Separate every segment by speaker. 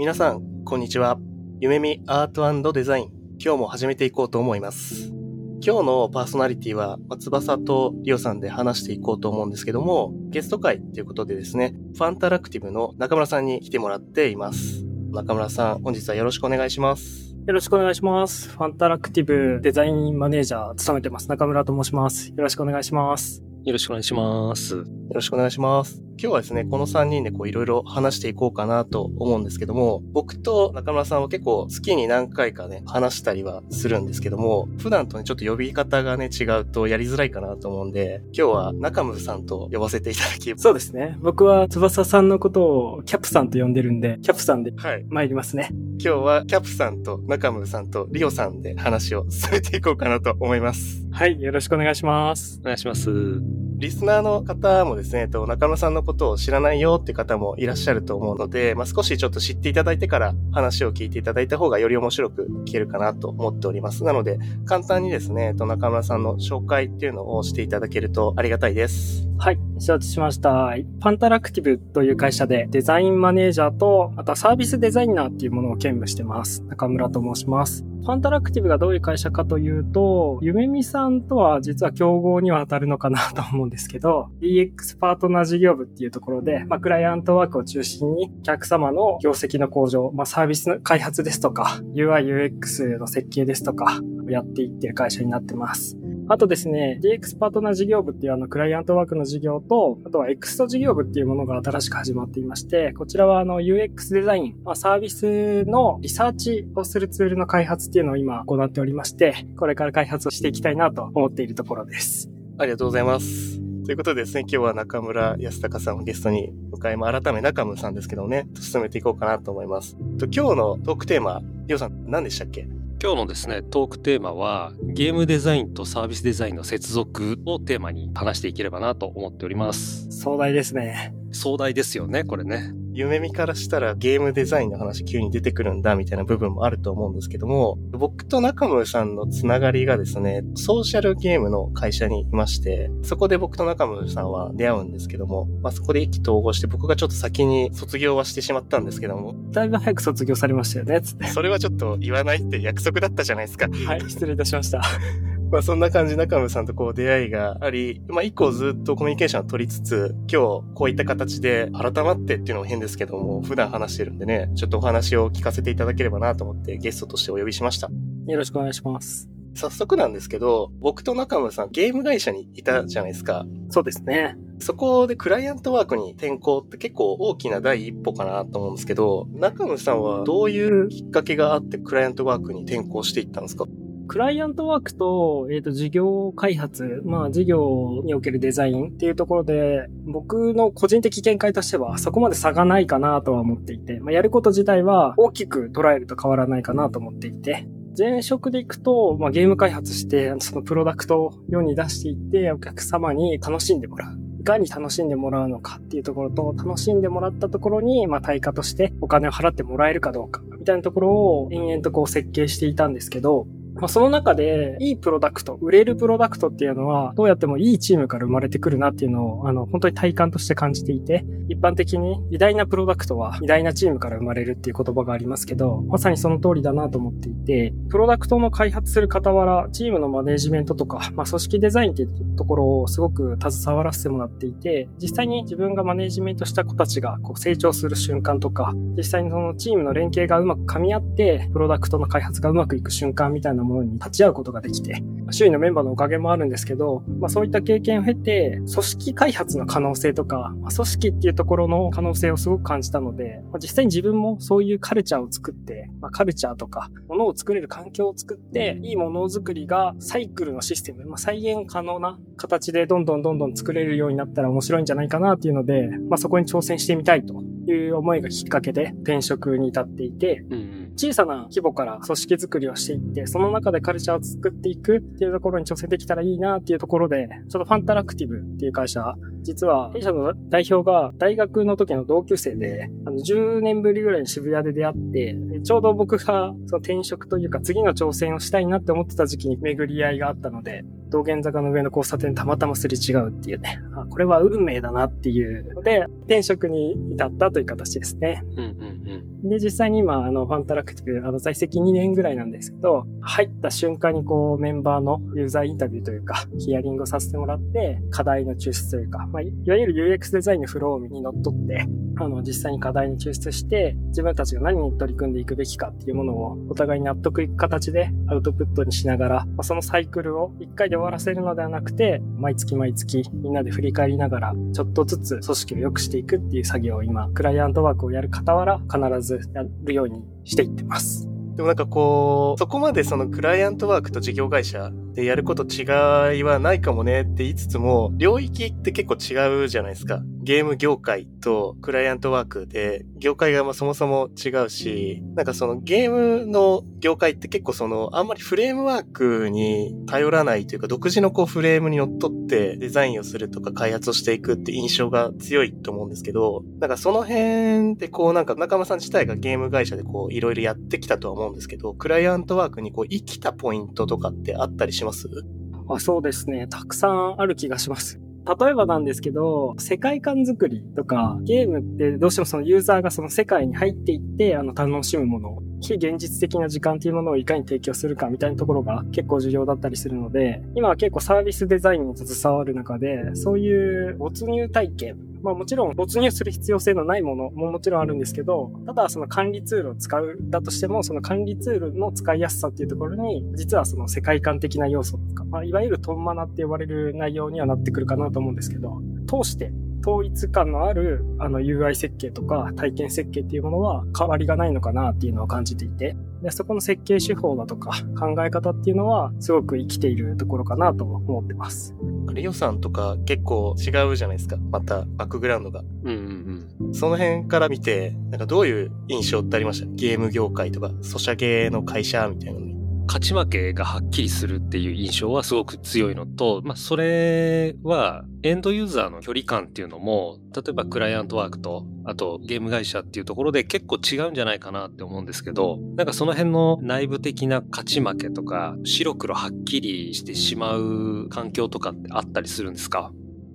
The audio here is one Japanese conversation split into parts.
Speaker 1: 皆さん、こんにちは。夢見アートデザイン。今日も始めていこうと思います。今日のパーソナリティは、翼とリオさんで話していこうと思うんですけども、ゲスト会ということでですね、ファンタラクティブの中村さんに来てもらっています。中村さん、本日はよろしくお願いします。
Speaker 2: よろしくお願いします。ファンタラクティブデザインマネージャー務めてます。中村と申します。よろしくお願いします。
Speaker 3: よろしくお願いします。よ
Speaker 1: ろしくお願いします。今日はですね、この3人でこういろいろ話していこうかなと思うんですけども、僕と中村さんは結構月に何回かね、話したりはするんですけども、普段とね、ちょっと呼び方がね、違うとやりづらいかなと思うんで、今日は中村さんと呼ばせていただき
Speaker 2: そうですね。僕は翼さんのことをキャプさんと呼んでるんで、キャプさんで参りますね。はい、
Speaker 1: 今日はキャプさんと中村さんとリオさんで話を進めていこうかなと思います。
Speaker 2: はい、よろしくお願いします。
Speaker 3: お願いします。
Speaker 1: リスナーの方もですね、と中村さんのことを知らないよって方もいらっしゃると思うので、まあ、少しちょっと知っていただいてから話を聞いていただいた方がより面白く聞けるかなと思っております。なので、簡単にですね、と中村さんの紹介っていうのをしていただけるとありがたいです。
Speaker 2: はい、承知しました。パンタラクティブという会社でデザインマネージャーと、あとはサービスデザイナーっていうものを兼務してます。中村と申します。ファンタラクティブがどういう会社かというと、ゆめみさんとは実は競合には当たるのかなと思うんですけど、DX パートナー事業部っていうところで、まあ、クライアントワークを中心にお客様の業績の向上、まあ、サービスの開発ですとか、UI、UX の設計ですとか、やっていってる会社になってます。あとですね、DX パートナー事業部っていうあの、クライアントワークの事業と、あとは XT 事業部っていうものが新しく始まっていまして、こちらはあの、UX デザイン、まあ、サービスのリサーチをするツールの開発っていうのを今行っておりまして、これから開発をしていきたいなと思っているところです。
Speaker 1: ありがとうございます。ということでですね、今日は中村康隆さんをゲストに迎え、ま、改め中村さんですけどね、進めていこうかなと思います。と今日のトークテーマ、りょうさん何でしたっけ？
Speaker 3: 今日のですね、トークテーマは、ゲームデザインとサービスデザインの接続をテーマに話していければなと思っております。
Speaker 2: 壮大ですね。
Speaker 3: 壮大ですよね、これね。
Speaker 1: 夢見からしたらゲームデザインの話急に出てくるんだみたいな部分もあると思うんですけども、僕と中村さんのつながりがですね、ソーシャルゲームの会社にいまして、そこで僕と中村さんは出会うんですけども、まあそこで意気投合して僕がちょっと先に卒業はしてしまったんですけども。
Speaker 2: だいぶ早く卒業されましたよね、つって。
Speaker 1: それはちょっと言わないって約束だったじゃないですか。
Speaker 2: はい、失礼いたしました。
Speaker 1: まあそんな感じ中村さんとこう出会いがあり、まあ以降ずっとコミュニケーションを取りつつ、今日こういった形で改まってっていうのも変ですけども、普段話してるんでね、ちょっとお話を聞かせていただければなと思ってゲストとしてお呼びしました。
Speaker 2: よろしくお願いします。
Speaker 1: 早速なんですけど、僕と中村さんゲーム会社にいたじゃないですか。
Speaker 2: そうですね。
Speaker 1: そこでクライアントワークに転校って結構大きな第一歩かなと思うんですけど、中村さんはどういうきっかけがあってクライアントワークに転校していったんですか？
Speaker 2: クライアントワークと、えっ、ー、と、事業開発、まあ、事業におけるデザインっていうところで、僕の個人的見解としては、そこまで差がないかなとは思っていて、まあ、やること自体は大きく捉えると変わらないかなと思っていて、前職で行くと、まあ、ゲーム開発して、そのプロダクトを世に出していって、お客様に楽しんでもらう。いかに楽しんでもらうのかっていうところと、楽しんでもらったところに、まあ、対価としてお金を払ってもらえるかどうか、みたいなところを延々とこう設計していたんですけど、まあ、その中で、いいプロダクト、売れるプロダクトっていうのは、どうやってもいいチームから生まれてくるなっていうのを、あの、本当に体感として感じていて、一般的に偉大なプロダクトは偉大なチームから生まれるっていう言葉がありますけど、まさにその通りだなと思っていて、プロダクトの開発する傍ら、チームのマネジメントとか、まあ、組織デザインっていうところをすごく携わらせてもらっていて、実際に自分がマネジメントした子たちがこう成長する瞬間とか、実際にそのチームの連携がうまく噛み合って、プロダクトの開発がうまくいく瞬間みたいなものに立ち会うことことができて、周囲のメンバーのおかげもあるんですけど、まあそういった経験を経て、組織開発の可能性とか、まあ、組織っていうところの可能性をすごく感じたので、まあ、実際に自分もそういうカルチャーを作って、まあ、カルチャーとか、ものを作れる環境を作って、いいものづくりがサイクルのシステム、まあ、再現可能な形でどんどんどんどん作れるようになったら面白いんじゃないかなっていうので、まあそこに挑戦してみたいという思いがきっかけで転職に至っていて、
Speaker 3: うんうん。
Speaker 2: 小さな規模から組織づくりをしていって、その中でカルチャーを作っていくっていうところに挑戦できたらいいなっていうところで、ちょっとファンタラクティブっていう会社、実は弊社の代表が大学の時の同級生で、あの10年ぶりぐらいに渋谷で出会って、ちょうど僕がその転職というか次の挑戦をしたいなって思ってた時期に巡り合いがあったので、道玄坂の上の交差点たまたますれ違うっていうね、これは運命だなっていうので、転職に至ったという形ですね。
Speaker 3: うんうん
Speaker 2: で、実際に今、あの、ファンタラクティブ、あの、在籍2年ぐらいなんですけど、入った瞬間にこう、メンバーのユーザーインタビューというか、ヒアリングをさせてもらって、課題の抽出というか、まあ、いいわゆる UX デザインのフローにのっとって、あの、実際に課題に抽出して、自分たちが何に取り組んでいくべきかっていうものを、お互いに納得いく形でアウトプットにしながら、まあ、そのサイクルを1回で終わらせるのではなくて、毎月毎月みんなで振り返りながら、ちょっとずつ組織を良くしていくっていう作業を今、クライアントワークをやる傍ら、必ずやるようにしていってます。
Speaker 1: でもなんかこう、そこまでそのクライアントワークと事業会社でやること違いはないかもねって言いつつも、領域って結構違うじゃないですか。ゲーム業界とクライアントワークで、業界がまあそもそも違うし、なんかそのゲームの業界って結構その、あんまりフレームワークに頼らないというか、独自のこうフレームにのっとってデザインをするとか開発をしていくって印象が強いと思うんですけど、なんかその辺でこうなんか中間さん自体がゲーム会社でこういろいろやってきたとは思うんですけど、クライアントワークにこう生きたポイントとかってあったりしします？
Speaker 2: あそうですね。たくさんある気がします。例えばなんですけど、世界観作りとか、ゲームってどうしてもそのユーザーがその世界に入っていって、あの、楽しむもの、非現実的な時間っていうものをいかに提供するかみたいなところが結構重要だったりするので、今は結構サービスデザインに携わる中で、そういう没入体験、まあもちろん没入する必要性のないものももちろんあるんですけど、ただその管理ツールを使うだとしても、その管理ツールの使いやすさっていうところに、実はその世界観的な要素とか、まあいわゆるトンマナって呼ばれる内容にはなってくるかなと思うんですけど、通して統一感のあるあの UI 設計とか体験設計っていうものは変わりがないのかなっていうのを感じていて、でそこの設計手法だとか考え方っていうのはすごく生きているところかなと思ってます。
Speaker 1: リオさんとか結構違うじゃないですか。またバックグラウンドが。
Speaker 3: うんうんうん。
Speaker 1: その辺から見て、なんかどういう印象ってありました？ゲーム業界とか、ソシャゲの会社みたいなのに。
Speaker 3: 勝ち負けがはっきりするっていう印象はすごく強いのと、まあ、それはエンドユーザーの距離感っていうのも、例えばクライアントワークと、あとゲーム会社っていうところで結構違うんじゃないかなって思うんですけど、なんかその辺の内部的な勝ち負けとか、白黒はっきりしてしまう環境とかってあったりするんですか？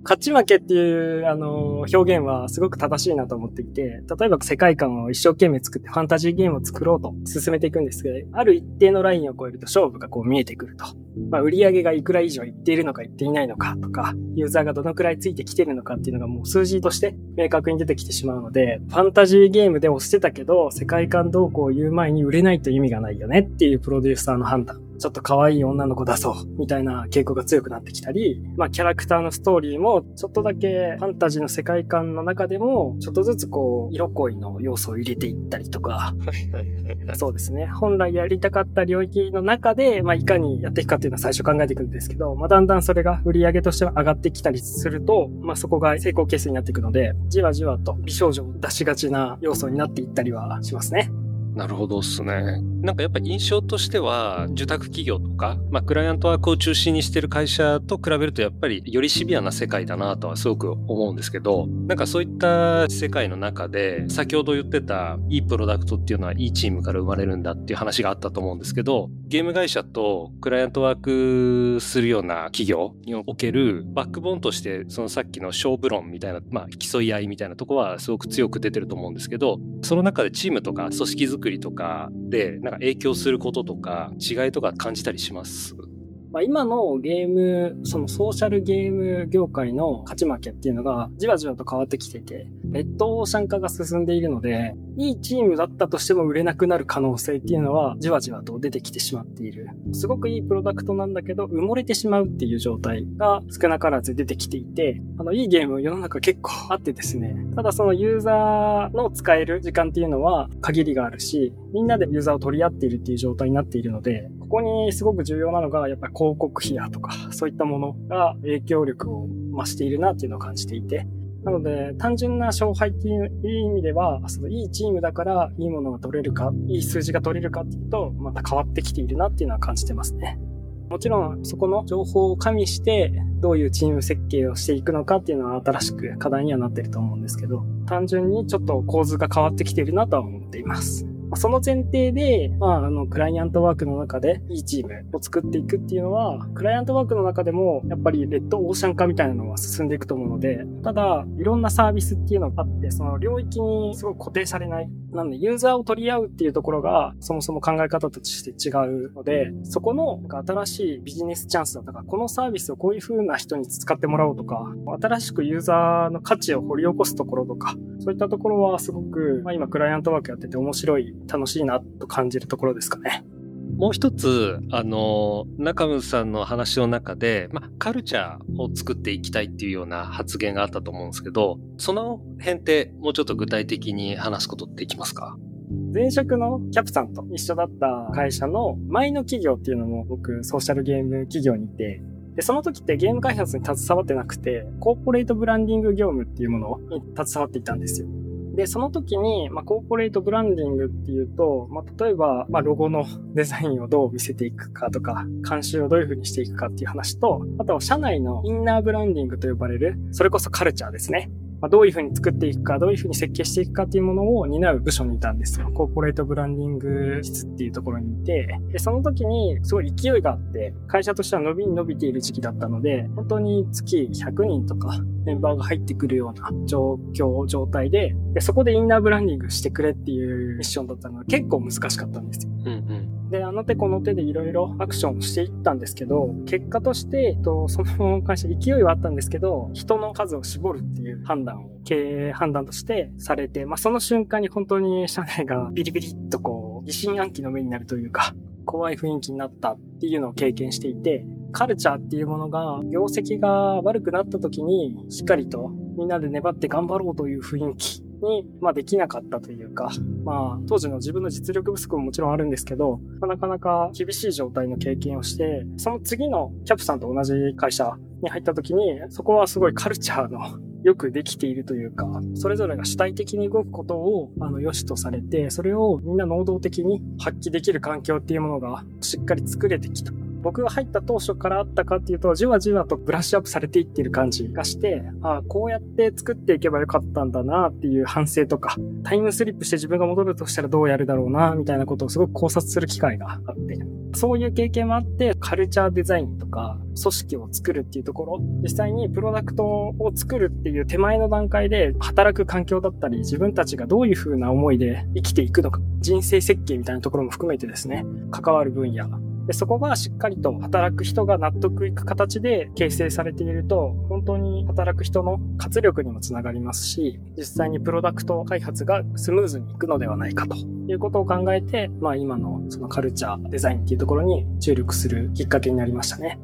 Speaker 2: 勝ち負けっていう、あの、表現はすごく正しいなと思っていて、例えば世界観を一生懸命作ってファンタジーゲームを作ろうと進めていくんですけど、ある一定のラインを超えると勝負がこう見えてくると。まあ、売り上げがいくら以上いっているのかいっていないのかとか、ユーザーがどのくらいついてきてるのかっていうのがもう数字として明確に出てきてしまうので、ファンタジーゲームで押してたけど、世界観動向を言う前に売れないと意味がないよねっていうプロデューサーの判断。ちょっと可愛い女の子出そう、みたいな傾向が強くなってきたり、まあキャラクターのストーリーも、ちょっとだけファンタジーの世界観の中でも、ちょっとずつこう、色恋の要素を入れていったりとか。そうですね。本来やりたかった領域の中で、まあ、いかにやっていくかっていうのは最初考えていくんですけど、まあ、だんだんそれが売り上げとしては上がってきたりすると、まあ、そこが成功ケースになっていくので、じわじわと美少女を出しがちな要素になっていったりはしますね。
Speaker 3: なるほどっすね。なんかやっぱ印象としては、受託企業とか、まあ、クライアントワークを中心にしてる会社と比べるとやっぱりよりシビアな世界だなとはすごく思うんですけど、なんかそういった世界の中で、先ほど言ってたいいプロダクトっていうのはいいチームから生まれるんだっていう話があったと思うんですけど、ゲーム会社とクライアントワークするような企業におけるバックボーンとして、そのさっきの勝負論みたいな、まあ、競い合いみたいなとこはすごく強く出てると思うんですけど、その中でチームとか組織づ作りとかで、なんか影響することとか違いとか感じたりします？
Speaker 2: まあ、今のゲーム、そのソーシャルゲーム業界の勝ち負けっていうのがじわじわと変わってきてて、ッドオーシャン化が進んでいるので、いいチームだったとしても売れなくなる可能性っていうのはじわじわと出てきてしまっている。すごくいいプロダクトなんだけど、埋もれてしまうっていう状態が少なからず出てきていて、あの、いいゲーム世の中結構あってですね、ただそのユーザーの使える時間っていうのは限りがあるし、みんなでユーザーを取り合っているっていう状態になっているので、ここにすごく重要なのが、やっぱり広告費やとか、そういったものが影響力を増しているなっていうのを感じていて、なので、単純な勝敗っていう意味では、そのいいチームだからいいものが取れるか、いい数字が取れるかっていうと、また変わってきているなっていうのは感じてますね。もちろん、そこの情報を加味して、どういうチーム設計をしていくのかっていうのは新しく課題にはなってると思うんですけど、単純にちょっと構図が変わってきているなとは思っています。その前提で、まあ、あの、クライアントワークの中でいいチームを作っていくっていうのは、クライアントワークの中でも、やっぱりレッドオーシャン化みたいなのは進んでいくと思うので、ただ、いろんなサービスっていうのがあって、その領域にすごく固定されない。なんで、ユーザーを取り合うっていうところが、そもそも考え方として違うので、そこの新しいビジネスチャンスだとか、このサービスをこういう風な人に使ってもらおうとか、新しくユーザーの価値を掘り起こすところとか、そういったところはすごく、まあ、今クライアントワークやってて面白い、楽しいなと感じるところですかね。
Speaker 3: もう一つ、あの、中村さんの話の中で、まあ、カルチャーを作っていきたいっていうような発言があったと思うんですけど、その辺ってもうちょっと具体的に話すことってできますか？
Speaker 2: 前職のキャプさんと一緒だった会社の前の企業っていうのも僕ソーシャルゲーム企業にいて、で、その時ってゲーム開発に携わってなくて、コーポレートブランディング業務っていうものに携わっていたんですよ。で、その時に、まあ、コーポレートブランディングっていうと、まあ、例えば、まあ、ロゴの デザインをどう見せていくかとか、監修をどういう風にしていくかっていう話と、あと社内のインナーブランディングと呼ばれる、それこそカルチャーですね。まあ、どういうふうに作っていくか、どういうふうに設計していくかっていうものを担う部署にいたんですよ。コーポレートブランディング室っていうところにいて、で、その時にすごい勢いがあって、会社としては伸びに伸びている時期だったので、本当に月100人とかメンバーが入ってくるような状況、状態で、でそこでインナーブランディングしてくれっていうミッションだったので結構難しかったんですよ。うんうんで、あの手この手でいろいろアクションしていったんですけど、結果として、えっと、その会社勢いはあったんですけど、人の数を絞るっていう判断を、経営判断としてされて、まあ、その瞬間に本当に社内がビリビリっとこう、疑心暗鬼の目になるというか、怖い雰囲気になったっていうのを経験していて、カルチャーっていうものが、業績が悪くなった時に、しっかりとみんなで粘って頑張ろうという雰囲気に、まあ、できなかったというか、まあ、当時の自分の実力不足ももちろんあるんですけど、まあ、なかなか厳しい状態の経験をして、その次のキャプさんと同じ会社に入った時に、そこはすごいカルチャーのよくできているというか、それぞれが主体的に動くことを、あの、良しとされて、それをみんな能動的に発揮できる環境っていうものがしっかり作れてきた。僕が入った当初からあったかっていうと、じわじわとブラッシュアップされていってる感じがして、ああ、こうやって作っていけばよかったんだなっていう反省とか、タイムスリップして自分が戻るとしたらどうやるだろうな、みたいなことをすごく考察する機会があって、そういう経験もあって、カルチャーデザインとか、組織を作るっていうところ、実際にプロダクトを作るっていう手前の段階で、働く環境だったり、自分たちがどういう風な思いで生きていくのか、人生設計みたいなところも含めてですね、関わる分野で、そこがしっかりと働く人が納得いく形で形成されていると、本当に働く人の活力にもつながりますし、実際にプロダクト開発がスムーズにいくのではないかということを考えて、まあ今のそのカルチャー、デザインっていうところに注力するきっかけになりましたね。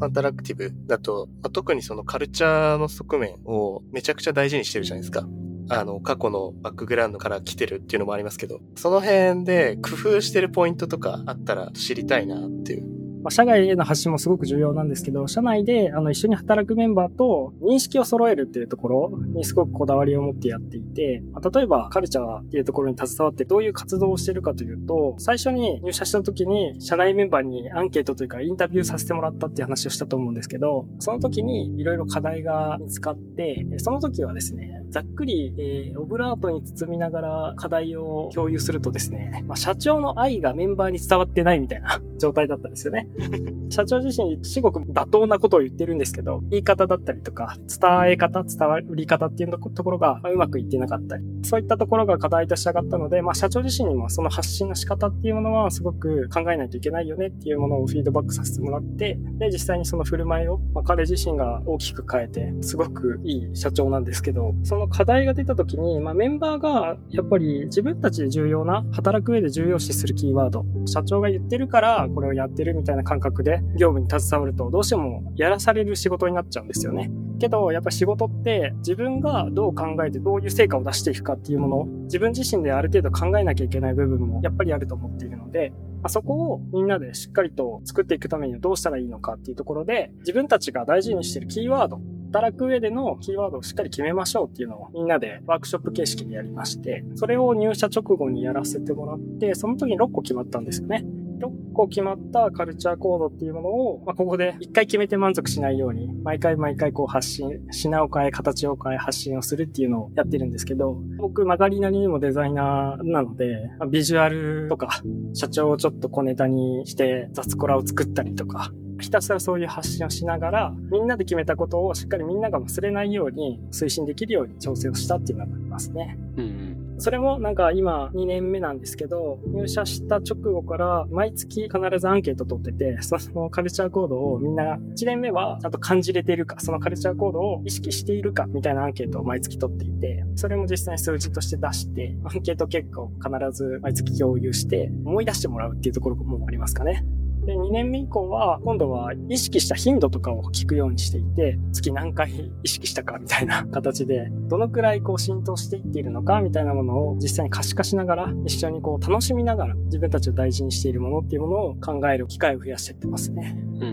Speaker 1: アンタラクティブだと、まあ、特にそのカルチャーの側面をめちゃくちゃ大事にしてるじゃないですか。あの、過去のバックグラウンドから来てるっていうのもありますけど、その辺で工夫してるポイントとかあったら知りたいなっていう。
Speaker 2: まあ、社外への発信もすごく重要なんですけど、社内であの一緒に働くメンバーと認識を揃えるっていうところにすごくこだわりを持ってやっていて、まあ、例えばカルチャーっていうところに携わってどういう活動をしてるかというと、最初に入社した時に社内メンバーにアンケートというかインタビューさせてもらったっていう話をしたと思うんですけど、その時にいろいろ課題が見つかって、その時はですね、ざっくり、えー、オブラートに包みながら課題を共有するとですね、まあ、社長の愛がメンバーに伝わってないみたいな状態だったんですよね。社長自身、至極妥当なことを言ってるんですけど、言い方だったりとか、伝え方、伝わり方っていうところがうまくいってなかったり、そういったところが課題として上がったので、まあ、社長自身にもその発信の仕方っていうものはすごく考えないといけないよねっていうものをフィードバックさせてもらって、で、実際にその振る舞いを、まあ、彼自身が大きく変えて、すごくいい社長なんですけど、その課題が出た時に、まあ、メンバーがやっぱり自分たちで重要な、働く上で重要視するキーワード、社長が言ってるからこれをやってるみたいな感覚で業務に携わるとどうしてもやらされる仕事になっちゃうんですよね。けど、やっぱ仕事って自分がどう考えてどういう成果を出していくかっていうものを自分自身である程度考えなきゃいけない部分もやっぱりあると思っているので、まあ、そこをみんなでしっかりと作っていくためにはどうしたらいいのかっていうところで、自分たちが大事にしてるキーワード働く上でのキーワードをしっかり決めましょうっていうのをみんなでワークショップ形式でやりまして、それを入社直後にやらせてもらって、その時に6個決まったんですよね。6個決まったカルチャーコードっていうものを、まあ、ここで1回決めて満足しないように、毎回毎回こう発信、品を変え、形を変え、発信をするっていうのをやってるんですけど、僕、曲がりなりにもデザイナーなので、ビジュアルとか、社長をちょっと小ネタにして雑コラを作ったりとか、ひたすらそういう発信をしながら、みんなで決めたことをしっかりみんなが忘れないように推進できるように調整をしたっていうのがありますね。うんそれもなんか今2年目なんですけど、入社した直後から毎月必ずアンケート取ってて、そのカルチャーコードをみんな1年目はちゃんと感じれているか、そのカルチャーコードを意識しているかみたいなアンケートを毎月取っていて、それも実際に数字として出して、アンケート結果を必ず毎月共有して思い出してもらうっていうところもありますかね。で、2年目以降は、今度は意識した頻度とかを聞くようにしていて、月何回意識したかみたいな形で、どのくらいこう浸透していっているのかみたいなものを実際に可視化しながら、一緒にこう楽しみながら自分たちを大事にしているものっていうものを考える機会を増やしていってますね。うんうんう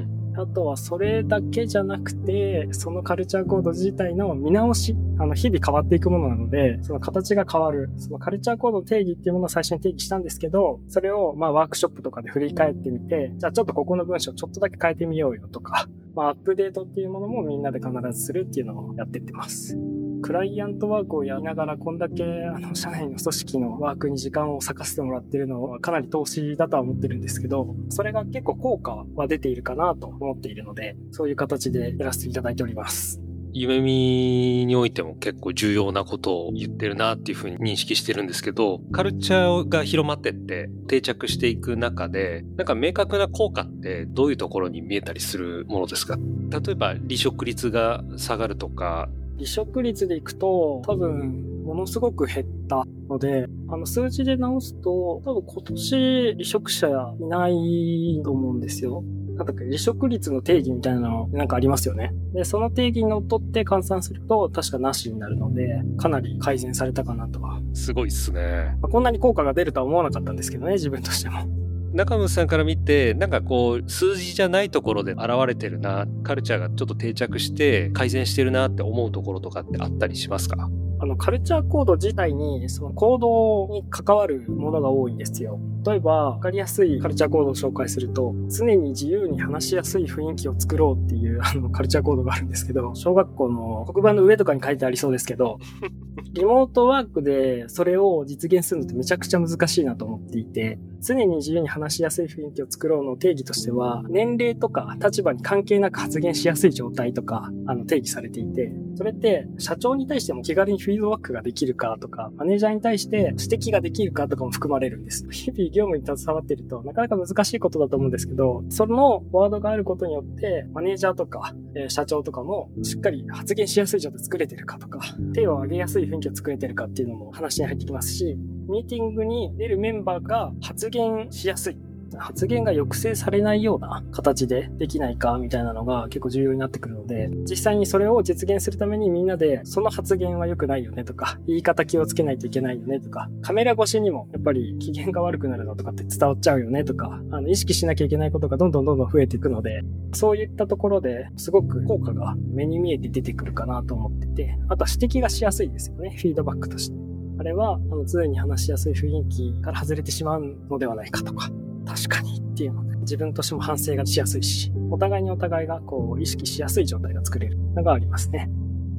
Speaker 2: ん。あとはそれだけじゃなくて、そのカルチャーコード自体の見直し、あの、日々変わっていくものなので、その形が変わる、そのカルチャーコードの定義っていうものを最初に定義したんですけど、それをまあワークショップとかで振り返ってみて、じゃあちょっとここの文章ちょっとだけ変えてみようよとか、まあアップデートっていうものもみんなで必ずするっていうのをやってってます。クライアントワークをやりながら、こんだけ、あの、社内の組織のワークに時間を割かせてもらってるのは、かなり投資だとは思ってるんですけど、それが結構効果は出ているかなと思っているので、そういう形でやらせていただいております。
Speaker 3: 夢見においても結構重要なことを言ってるなっていうふうに認識してるんですけど、カルチャーが広まってって定着していく中で、なんか明確な効果ってどういうところに見えたりするものですか？例えば離職率が下がるとか、
Speaker 2: 離職率でいくと、多分、ものすごく減ったので、あの、数字で直すと、多分今年離職者いないと思うんですよ。なんだっけ、離職率の定義みたいなのなんかありますよね。で、その定義にのっとって換算すると、確かなしになるので、かなり改善されたかなとは。
Speaker 3: すごいっすね。
Speaker 2: まあ、こんなに効果が出るとは思わなかったんですけどね、自分としても。
Speaker 3: 中村さんから見て、なんかこう、数字じゃないところで現れてるな、カルチャーがちょっと定着して改善してるなって思うところとかってあったりしますか？
Speaker 2: あの、カルチャーコード自体に、その行動に関わるものが多いんですよ。例えば、わかりやすいカルチャーコードを紹介すると、常に自由に話しやすい雰囲気を作ろうっていう、あの、カルチャーコードがあるんですけど、小学校の黒板の上とかに書いてありそうですけど、リモートワークでそれを実現するのってめちゃくちゃ難しいなと思っていて、常に自由に話しやすい雰囲気を作ろうの定義としては、年齢とか立場に関係なく発言しやすい状態とか、あの、定義されていて、それって社長に対しても気軽にフィードバックができるかとか、マネージャーに対して指摘ができるかとかも含まれるんです。日々業務に携わっているとなかなか難しいことだと思うんですけど、そのワードがあることによって、マネージャーとか、え、社長とかもしっかり発言しやすい状態作れてるかとか、手を挙げやすい雰囲気を作れてるかっていうのも話に入ってきますし、ミーティングに出るメンバーが発言しやすい。発言が抑制されないような形でできないかみたいなのが結構重要になってくるので、実際にそれを実現するためにみんなで、その発言は良くないよねとか、言い方気をつけないといけないよねとか、カメラ越しにもやっぱり機嫌が悪くなるのとかって伝わっちゃうよねとか、あの、意識しなきゃいけないことがどんどんどんどん増えていくので、そういったところですごく効果が目に見えて出てくるかなと思ってて、あとは指摘がしやすいですよね、フィードバックとして。あれは、あの、常に話しやすい雰囲気から外れてしまうのではないかとか、確かにっていうので、自分としても反省がしやすいし、お互いにお互いがこう、意識しやすい状態が作れるのがありますね。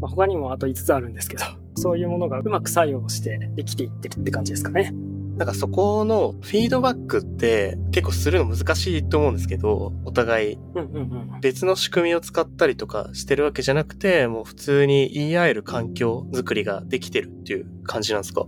Speaker 2: まあ、他にもあと5つあるんですけど、そういうものがうまく作用してできていってるって感じですかね。
Speaker 1: なんかそこのフィードバックって結構するの難しいと思うんですけど、お互い別の仕組みを使ったりとかしてるわけじゃなくて、もう普通に言い合える環境づくりができてるっていう感じなんですか？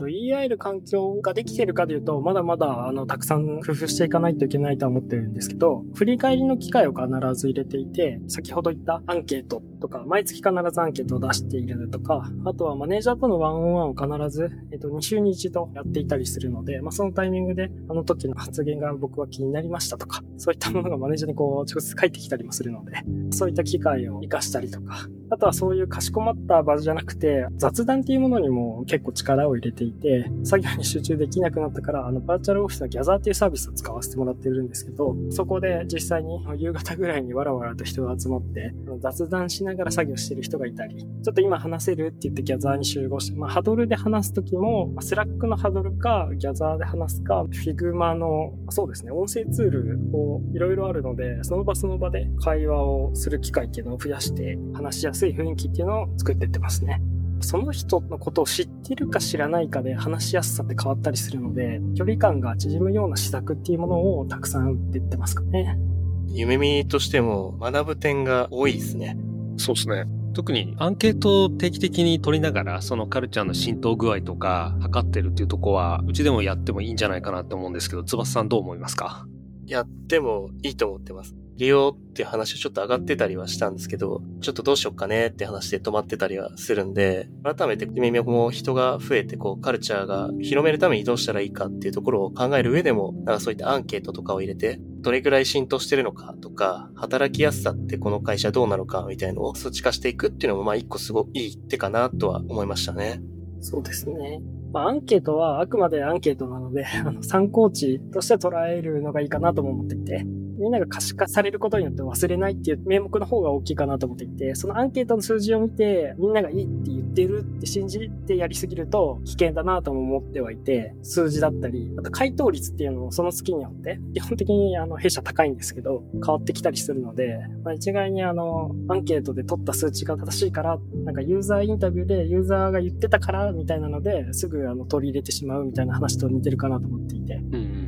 Speaker 2: と、言い合える環境ができてるかというと、まだまだ、あの、たくさん工夫していかないといけないとは思ってるんですけど、振り返りの機会を必ず入れていて、先ほど言ったアンケートとか、毎月必ずアンケートを出しているとか、あとはマネージャーとのワンオンワンを必ず、えっと、2週に1度やっていたりするので、まあ、そのタイミングで、あの時の発言が僕は気になりましたとか、そういったものがマネージャーにこう、直接返ってきたりもするので、そういった機会を活かしたりとか、あとはそういうかしこまった場所じゃなくて、雑談っていうものにも結構力を入れていて、作業に集中できなくなったから、あの、バーチャルオフィスのギャザーっていうサービスを使わせてもらってるんですけど、そこで実際に夕方ぐらいにわらわらと人が集まって、雑談しながら作業してる人がいたり、ちょっと今話せるって言ってギャザーに集合して、まあ、ハドルで話すときも、 Slack のハドルか、 Gather で話すか、 Figma の、そうですね、音声ツールをいろいろあるので、その場その場で会話をする機会っていうのを増やして話しやすい雰囲気っていうのを作っていってますね。その人のことを知ってるか知らないかで話しやすさって変わったりするので、距離感が縮むような施策っていうものをたくさん打っていってますかね。
Speaker 1: 夢見としても学ぶ点が多いですね。
Speaker 3: そうですね。特にアンケートを定期的に取りながら、そのカルチャーの浸透具合とか測ってるっていうとこは、うちでもやってもいいんじゃないかなって思うんですけど、翼さんどう思いますか？
Speaker 1: やってもいいと思ってます。利用っていう話ちょっと上がってたりはしたんですけど、ちょっとどうしよっかねって話で止まってたりはするんで、改めて耳も人が増えて、こう、カルチャーが広めるためにどうしたらいいかっていうところを考える上でも、なんかそういったアンケートとかを入れて、どれくらい浸透してるのかとか、働きやすさってこの会社どうなのかみたいのを数値化していくっていうのも、まあ一個すごいいい手かなとは思いましたね。
Speaker 2: そうですね。まあ、アンケートはあくまでアンケートなので、あの参考値として捉えるのがいいかなとも思っていて、みんなが可視化されることによって忘れないっていう名目の方が大きいかなと思っていて、そのアンケートの数字を見て、みんながいいって言ってるって信じてやりすぎると危険だなとも思ってはいて、数字だったり、あと回答率っていうのもその月によって、基本的にあの弊社高いんですけど、変わってきたりするので、まあ、一概にあの、アンケートで取った数値が正しいから、なんかユーザーインタビューでユーザーが言ってたからみたいなので、すぐあの取り入れてしまうみたいな話と似てるかなと思っていて、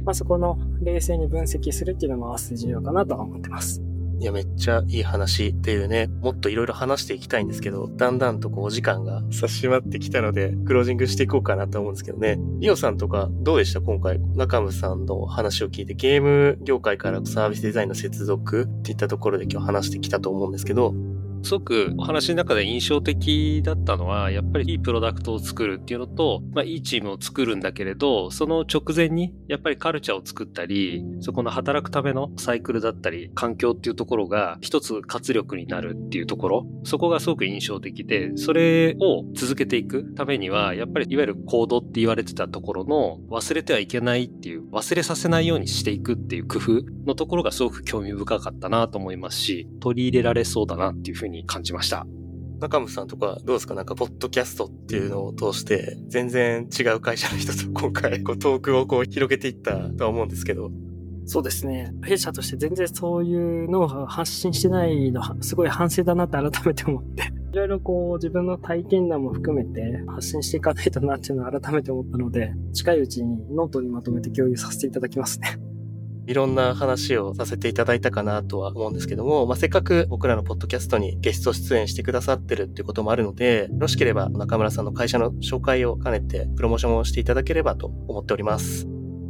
Speaker 2: まあそこの冷静に分析するっていうのも合わせて重要かなとは思ってます。
Speaker 1: いや、めっちゃいい話っていうね、もっといろいろ話していきたいんですけど、だんだんとこうお時間が差し迫ってきたので、クロージングしていこうかなと思うんですけどね。リオさんとかどうでした？今回、中村さんの話を聞いて、ゲーム業界からサービスデザインの接続っていったところで今日話してきたと思うんですけど、
Speaker 3: すごくお話の中で印象的だったのは、やっぱりいいプロダクトを作るっていうのと、まあいいチームを作るんだけれど、その直前にやっぱりカルチャーを作ったり、そこの働くためのサイクルだったり、環境っていうところが一つ活力になるっていうところ、そこがすごく印象的で、それを続けていくためには、やっぱりいわゆるコードって言われてたところの忘れてはいけないっていう、忘れさせないようにしていくっていう工夫のところがすごく興味深かったなと思いますし、取り入れられそうだなっていうふうにに感じました。
Speaker 1: 中村さんとかどうですか？なんか、ポッドキャストっていうのを通して、全然違う会社の人と今回、こう、トークをこう、広げていったとは思うんですけど。
Speaker 2: そうですね。弊社として全然そういうノウハウ発信してないの、すごい反省だなって改めて思って。いろいろこう自分の体験談も含めて発信していかないとなっていうのを改めて思ったので、近いうちにノートにまとめて共有させていただきますね。
Speaker 1: いろんな話をさせていただいたかなとは思うんですけども、まあ、せっかく僕らのポッドキャストにゲスト出演してくださってるっていうこともあるので、よろしければ中村さんの会社の紹介を兼ねてプロモーションをしていただければと思っております。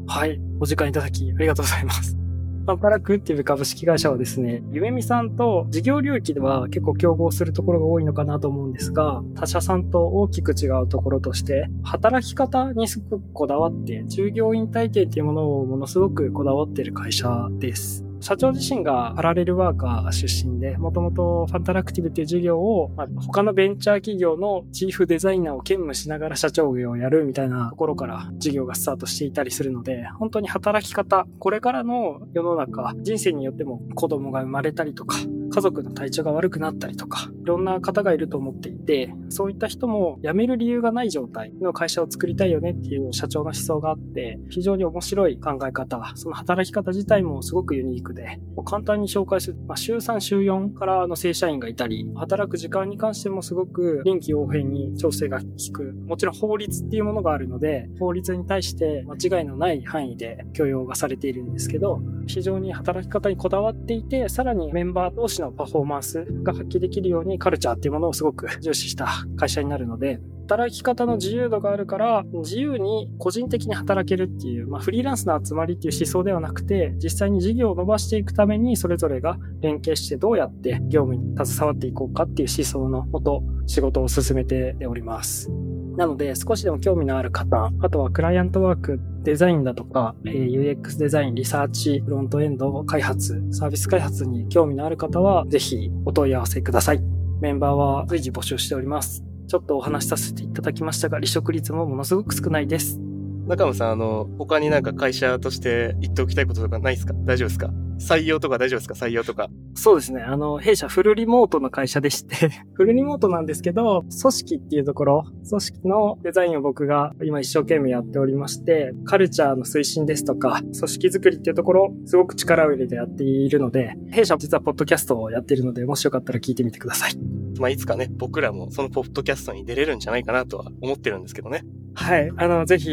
Speaker 2: はい。お時間いただきありがとうございます。パンパラクっていう株式会社はですね、ゆめみさんと事業領域では結構競合するところが多いのかなと思うんですが、他社さんと大きく違うところとして、働き方にすごくこだわって、従業員体系っていうものをものすごくこだわっている会社です。社長自身がパラレルワーカー出身で、もともとファンタラクティブっていう事業を、まあ、他のベンチャー企業のチーフデザイナーを兼務しながら社長業をやるみたいなところから事業がスタートしていたりするので、本当に働き方、これからの世の中、人生によっても子供が生まれたりとか、家族の体調が悪くなったりとか、いろんな方がいると思っていて、そういった人も辞める理由がない状態の会社を作りたいよねっていう社長の思想があって、非常に面白い考え方、その働き方自体もすごくユニークで、簡単に紹介する、まあ、週3、週4からの正社員がいたり、働く時間に関してもすごく臨機応変に調整が効く。もちろん法律っていうものがあるので、法律に対して間違いのない範囲で許容がされているんですけど、非常に働き方にこだわっていて、さらにメンバー同士のパフォーマンスが発揮できるようにカルチャーっていうものをすごく重視した会社になるので、働き方の自由度があるから、自由に個人的に働けるっていう、まあ、フリーランスの集まりっていう思想ではなくて、実際に事業を伸ばしていくために、それぞれが連携してどうやって業務に携わっていこうかっていう思想のもと、仕事を進めております。なので、少しでも興味のある方、あとはクライアントワーク、デザインだとか、UX デザイン、リサーチ、フロントエンド開発、サービス開発に興味のある方は、ぜひお問い合わせください。メンバーは随時募集しております。ちょっとお話しさせていただきましたが、離職率もものすごく少ないです。
Speaker 1: 中村さん、あの、他になんか会社として言っておきたいこととかないですか？大丈夫ですか？採用とか大丈夫ですか？採用とか。
Speaker 2: そうですね。あの、弊社フルリモートの会社でして、フルリモートなんですけど、組織っていうところ、組織のデザインを僕が今一生懸命やっておりまして、カルチャーの推進ですとか、組織づくりっていうところ、すごく力を入れてやっているので、弊社実はポッドキャストをやっているので、もしよかったら聞いてみてください。
Speaker 1: まあ、いつかね、僕らもそのポッドキャストに出れるんじゃないかなとは思ってるんですけどね。
Speaker 2: はい。あの、ぜひ、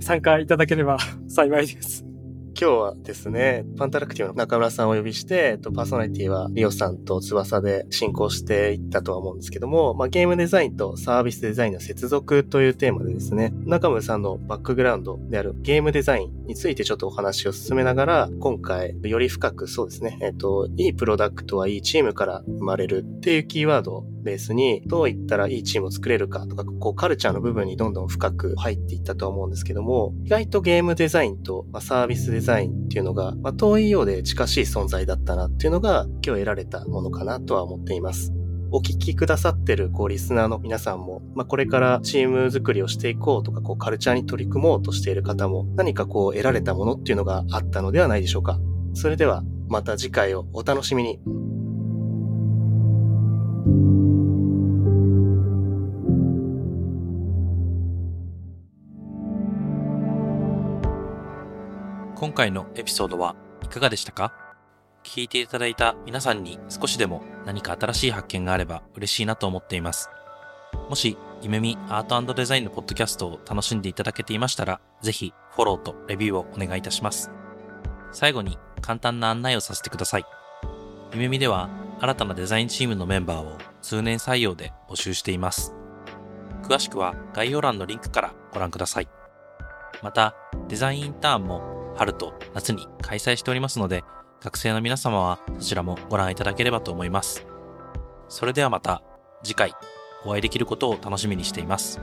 Speaker 2: 参加いただければ幸いです。
Speaker 1: 今日はですね、パンタラクティブの中村さんをお呼びして、えっとパーソナリティはリオさんと翼で進行していったとは思うんですけども、まあ、ゲームデザインとサービスデザインの接続というテーマでですね、中村さんのバックグラウンドであるゲームデザインについてちょっとお話を進めながら、今回より深くそうですね、えっと、いいプロダクトはいいチームから生まれるっていうキーワードをベースに、どういったらいいチームを作れるかとか、こうカルチャーの部分にどんどん深く入っていったとは思うんですけども、意外とゲームデザインと、サービスデザインザインっていうのが、まあ、遠いようで近しい存在だったなっていうのが、今日得られたものかなとは思っています。お聞きくださってる、こう、リスナーの皆さんも、まあ、これからチーム作りをしていこうとか、こう、カルチャーに取り組もうとしている方も、何かこう、得られたものっていうのがあったのではないでしょうか。それでは、また次回をお楽しみに。
Speaker 4: 今回のエピソードはいかがでしたか？聞いていただいた皆さんに少しでも何か新しい発見があれば嬉しいなと思っています。もし、ゆめみアートデザインのポッドキャストを楽しんでいただけていましたら、ぜひフォローとレビューをお願いいたします。最後に簡単な案内をさせてください。ゆめみでは新たなデザインチームのメンバーを通年採用で募集しています。詳しくは概要欄のリンクからご覧ください。また、デザインインターンも春と夏に開催しておりますので、学生の皆様はそちらもご覧いただければと思います。それではまた次回お会いできることを楽しみにしています。